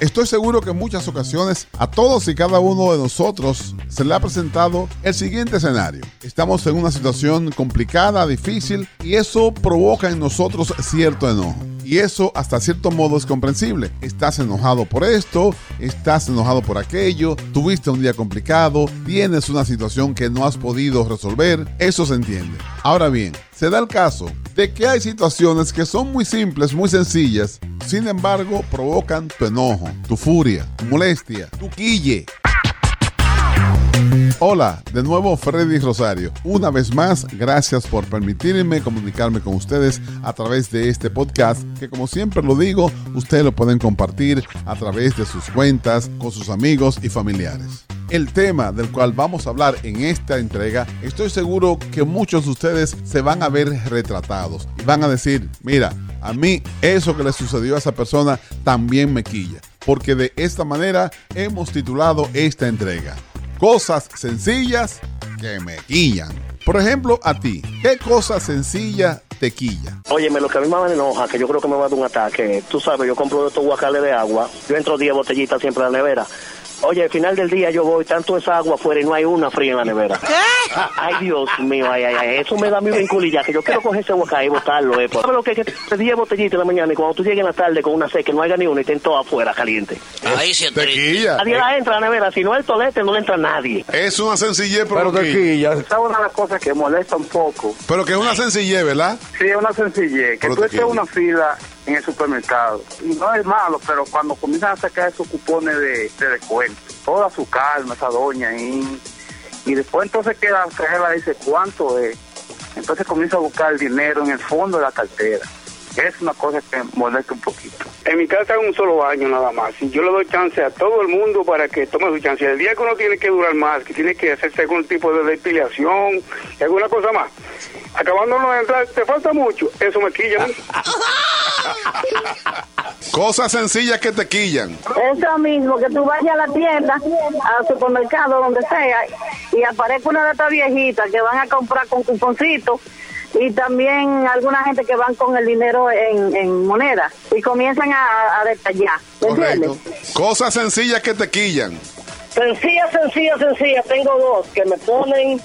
Estoy seguro que en muchas ocasiones a todos y cada uno de nosotros se le ha presentado el siguiente escenario. Estamos en una situación complicada, difícil, y eso provoca en nosotros cierto enojo. Y eso hasta cierto modo es comprensible. Estás enojado por esto, estás enojado por aquello, tuviste un día complicado, tienes una situación que no has podido resolver, eso se entiende. Ahora bien, se da el caso de que hay situaciones que son muy simples, muy sencillas, sin embargo provocan tu enojo, tu furia, tu molestia, tu quille. Hola, de nuevo Freddy Rosario. Una vez más, gracias por permitirme comunicarme con ustedes a través de este podcast que como siempre lo digo, ustedes lo pueden compartir a través de sus cuentas con sus amigos y familiares. El tema del cual vamos a hablar en esta entrega, estoy seguro que muchos de ustedes se van a ver retratados y van a decir, mira, a mí eso que le sucedió a esa persona también me quilla, porque de esta manera hemos titulado esta entrega cosas sencillas que me quillan. Por ejemplo, a ti, ¿qué cosa sencilla te quilla? Óyeme, lo que a mí me enoja, que yo creo que me va a dar un ataque, tú sabes, yo compro estos guacales de agua, yo entro 10 botellitas siempre a la nevera. Oye, al final del día yo voy, tanto esa agua afuera y no hay una fría en la nevera. Ay, Dios mío, ay, ay, ay, eso me da mi vinculilla, que yo quiero coger ese guacay y botarlo, eh. ¿Sabes lo que es que 10 botellitas en la mañana y cuando tú llegues en la tarde con una sed que no haya ni una y estén todas afuera caliente? Ahí sí es Te triste. quilla. Nadie la entra a la nevera, si no el tolete no le entra nadie. Es una sencillez, pero, Pero te que, quilla. Esa es una de las cosas que molesta un poco. pero que es una sencillez, ¿verdad? Sí, es una sencillez. Que Pero tú te estés una fila en el supermercado. Y no es malo, pero cuando comienzan a sacar esos cupones de, de descuento, toda su calma, esa doña ahí. Y después entonces que la cajera dice cuánto es. Entonces comienza a buscar el dinero en el fondo de la cartera. Es una cosa que molesta un poquito. En mi casa es un solo baño nada más. Y yo le doy chance a todo el mundo para que tome su chance. El día que uno tiene que durar más, que tiene que hacerse algún tipo de depilación y alguna cosa más, acabándonos de entrar, te falta mucho. Eso me quilla mí. Cosas sencillas que te quillan. Eso mismo, que tú vayas a la tienda, al supermercado, donde sea, y aparezca una de estas viejitas que van a comprar con cuponcito y también alguna gente que van con el dinero en, en moneda y comienzan a, a detallar. ¿Me Correcto. Cosas sencillas que te quillan. Sencilla, sencilla, sencilla. Tengo dos que me ponen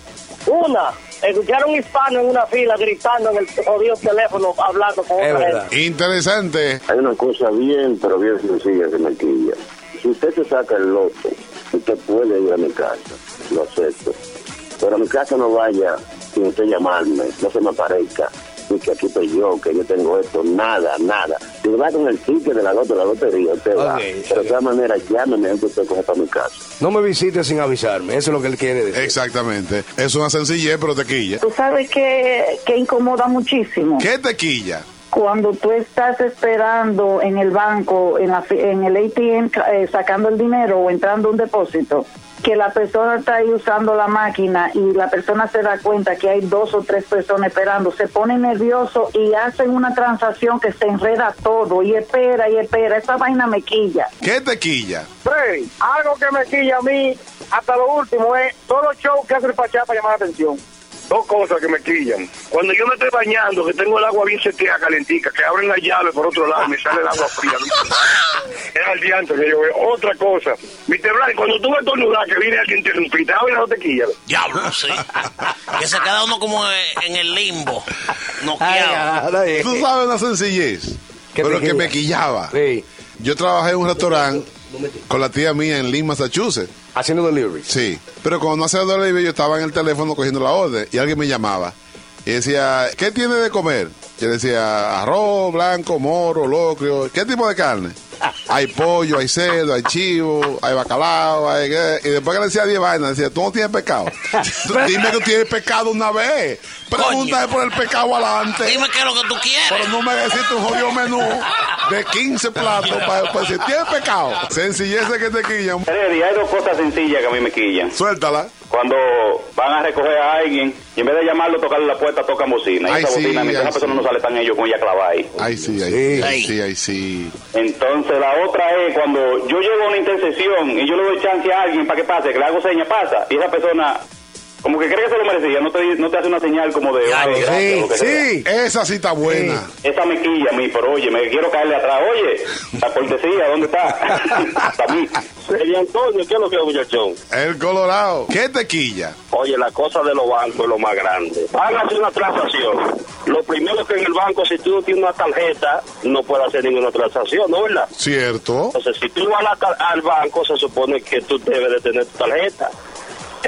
una. Escuchar a un hispano en una fila gritando en el jodido teléfono hablando con Es otra verdad. gente. Interesante. Hay una cosa bien, pero bien sencilla que me quilla. Si usted se saca el loto, usted puede ir a mi casa, lo acepto. Pero a mi casa no vaya sin usted llamarme, no se me aparezca. Y que aquí estoy yo, que yo tengo esto, nada, nada. Si va con el ticket de la loto, la lotería, usted va. Ok, Pero de todas maneras, llámeme antes usted coja para mi casa. No me visites sin avisarme, eso es lo que él quiere decir. Exactamente. Es una sencillez, pero te quilla. Tú sabes que, que incomoda muchísimo. ¿Qué te quilla? Cuando tú estás esperando en el banco, en, la, fi- en el ATM, eh, sacando el dinero o entrando a un depósito, que la persona está ahí usando la máquina y la persona se da cuenta que hay dos o tres personas esperando, se pone nervioso y hacen una transacción que se enreda todo y espera y espera. Esa vaina me quilla. ¿Qué te quilla? Freddy, algo que me quilla a mí, hasta lo último, es todos los shows que hace el Pachá para llamar la atención. Dos cosas que me quillan. Cuando yo me estoy bañando, que tengo el agua bien seteada, calentica, que abren la llave por otro lado y me sale el agua fría. ¿viste? es al diante que yo veo. Otra cosa. Mr. Blanc, cuando tú ves estornudar que viene alguien te interrumpir, ahora no te quilla. Diablo, sí. que se queda uno como en el limbo. Ay. Tú sabes una sencillez, ¿Qué pero que me quillaba. Sí, Yo trabajé en un restaurante con la tía mía en Lynn, Massachusetts. haciendo delivery. Sí, pero cuando no hacía delivery yo estaba en el teléfono cogiendo la orden y alguien me llamaba y decía, ¿qué tiene de comer? Yo decía, arroz, blanco, moro, locrio. ¿Qué tipo de carne? Hay pollo, hay cerdo, hay chivo, hay bacalao, hay... Y después que le decía 10 vainas, decía, ¿tú no tienes pecado? Dime que tú tienes pecado una vez. Pregúntame por el pecado adelante. Dime qué es lo que tú Pero quieres. no me deciste un jodido menú de 15 platos para, para decir, ¿tienes pecado? Sencillez que te quillan. Hay dos cosas sencillas que a mí me quillan. Suéltala. Cuando van a recoger a alguien y en vez de llamarlo, tocarle la puerta, tocan bocina. Y Ay, esa sí, bocina, mientras esa persona sí. no sale tan ellos con ella clavada ahí. Ay, sí, ay, Sí. sí, ay, sí, ay, sí. Entonces, la otra es cuando yo llego a una intersección y yo le doy chance a alguien para que pase, que le hago seña, pasa, y esa persona como que cree que se lo merecía, no te, no te hace una señal como de... Ya, "Oye, sí, gracias", o lo que sea. Esa sí está buena. Esa me quilla a mí, pero oye, me quiero caerle atrás. Oye, la cortesía, ¿dónde está? Hasta mí. Sería Antonio, ¿qué es lo que es, muchachón? El Colorado. ¿Qué tequilla? Oye, la cosa de los bancos es lo más grande. Van a hacer una transacción. Lo primero que en el banco, si tú no tienes una tarjeta, no puedes hacer ninguna transacción, ¿no verdad? Cierto. Entonces, si tú vas a la tar- al banco, se supone que tú debes de tener tu tarjeta.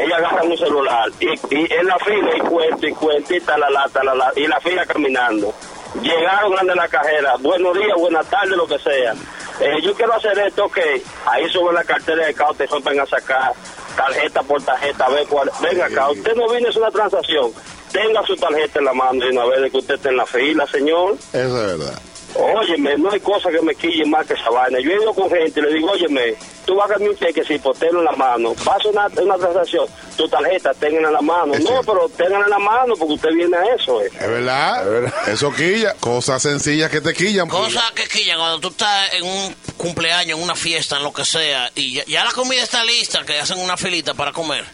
Ella agarra un celular y, y en la fila y cuenta y cuenta y talala, talala, y la fila caminando. Llegaron ande la cajera, buenos días, buenas tardes, lo que sea. Eh, yo quiero hacer esto, ok. Ahí sube la cartera de acá, te rompen a sacar tarjeta por tarjeta. Ve cuál, venga acá, usted no viene hacer una transacción. Tenga su tarjeta en la mano y una vez de que usted esté en la fila, señor. Eso es verdad. Óyeme, no hay cosa que me quille más que esa vaina. Yo he ido con gente y le digo, óyeme, tú vas a un cheque sin ponerlo en la mano. Vas a hacer una, una transacción, tu tarjeta, ténganla en la mano. Es no, cierto. pero ténganla en la mano porque usted viene a eso. Eh. Es verdad. Eso quilla. Cosas sencillas que te quillan. Cosas que quillan cuando tú estás en un cumpleaños, en una fiesta, en lo que sea, y ya, ya la comida está lista, que hacen una filita para comer.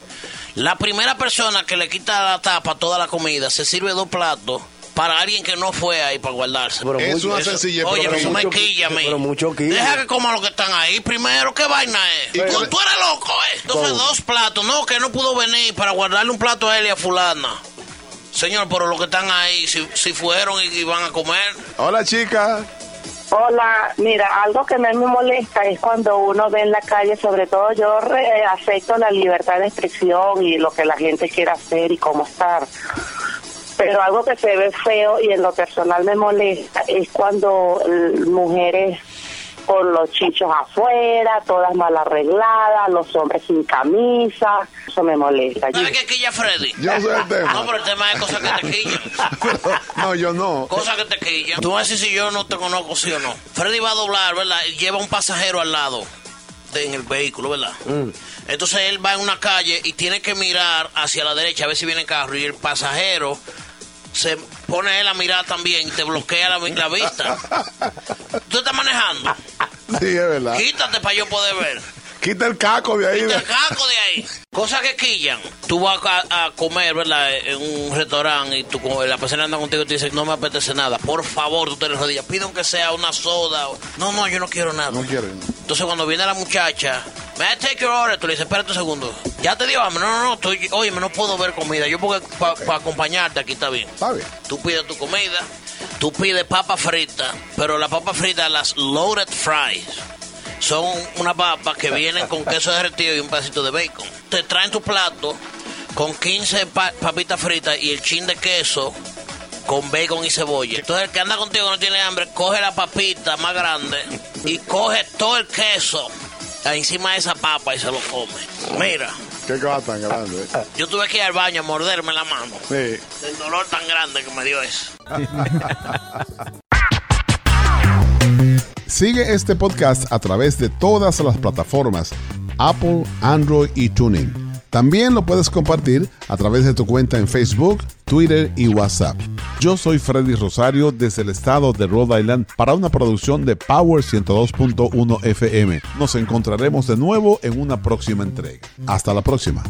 La primera persona que le quita la tapa a toda la comida se sirve dos platos para alguien que no fue ahí para guardarse. Pero Es mucho- una Eso- sencillez. Oye, pero eso me quilla a mí. pero mucho quilla. Deja que coman los que están ahí primero. ¿Qué vaina es? ¿Y tú, cuál- tú eres loco, ¿eh? Entonces, ¿Cómo? dos platos. No, que no pudo venir para guardarle un plato a él y a fulana. Señor, pero los que están ahí, si, si fueron y, y van a comer... Hola, chica. Hola, mira, algo que me molesta es cuando uno ve en la calle, sobre todo yo re- acepto la libertad de expresión y lo que la gente quiera hacer y cómo estar. Pero algo que se ve feo y en lo personal me molesta es cuando mujeres con los chichos afuera, todas mal arregladas, los hombres sin camisa, eso me molesta. ¿Sabes qué quilla Freddy? Yo sé el tema. No, pero el tema es cosas que te quillan. No, yo no. Cosas que te quillan. Tú vas a decir si yo no te conozco, sí o no. Freddy va a doblar, ¿verdad? Y lleva un pasajero al lado de, en el vehículo, ¿verdad? Entonces él va en una calle y tiene que mirar hacia la derecha a ver si viene el carro y el pasajero se pone él a mirar también y te bloquea la, la vista. Tú estás manejando. Sí, es verdad. Quítate para yo poder ver. Quita el caco de ahí. Quita el caco de ahí. Cosas que quillan. Tú vas a, a comer, ¿verdad? En un restaurante y tú, la persona anda contigo y te dice, no me apetece nada. Por favor, tú te rodillas. Pide aunque sea una soda. No, no, yo no quiero nada. No quiero. Entonces cuando viene la muchacha, ¿me I take your order? Tú le dices, espérate un segundo. ¿Ya te dio hambre? No, no, no. Estoy, oye, no puedo ver comida. Yo porque para acompañarte aquí está bien. Está bien. Tú pides tu comida, tú pides papa frita, pero las papas fritas, las loaded fries, son unas papas que vienen con queso derretido y un pedacito de bacon. Te traen tu plato con 15 pa- papitas fritas y el chin de queso con bacon y cebolla. Entonces el que anda contigo no tiene hambre, coge la papita más grande y coge todo el queso encima de esa papa y se lo come. Mira, Qué cosa tan grande. eh. yo tuve que ir al baño a morderme la mano. Sí. El dolor tan grande que me dio eso. Sigue este podcast a través de todas las plataformas Apple, Android y Tuning. También lo puedes compartir a través de tu cuenta en Facebook, Twitter y WhatsApp. Yo soy Freddy Rosario desde el estado de Rhode Island para una producción de Power 102.1 FM. Nos encontraremos de nuevo en una próxima entrega. Hasta la próxima.